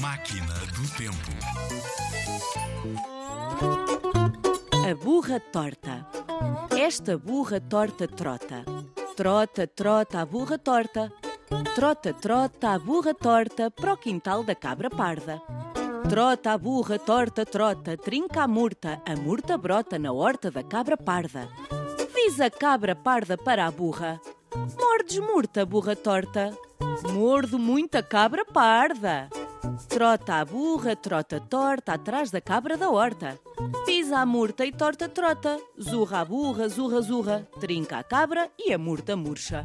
Máquina do Tempo. A burra torta. Esta burra torta trota. Trota, trota, a burra torta. Trota, trota, a burra torta para o quintal da cabra parda. Trota a burra, torta, trota, trinca a murta, a murta brota na horta da cabra parda. Diz a cabra parda para a burra: Mordes murta, burra torta. Mordo muita cabra parda. Trota a burra, trota torta, atrás da cabra da horta. Pisa a murta e torta trota. Zurra a burra, zurra, zurra. Trinca a cabra e a murta murcha.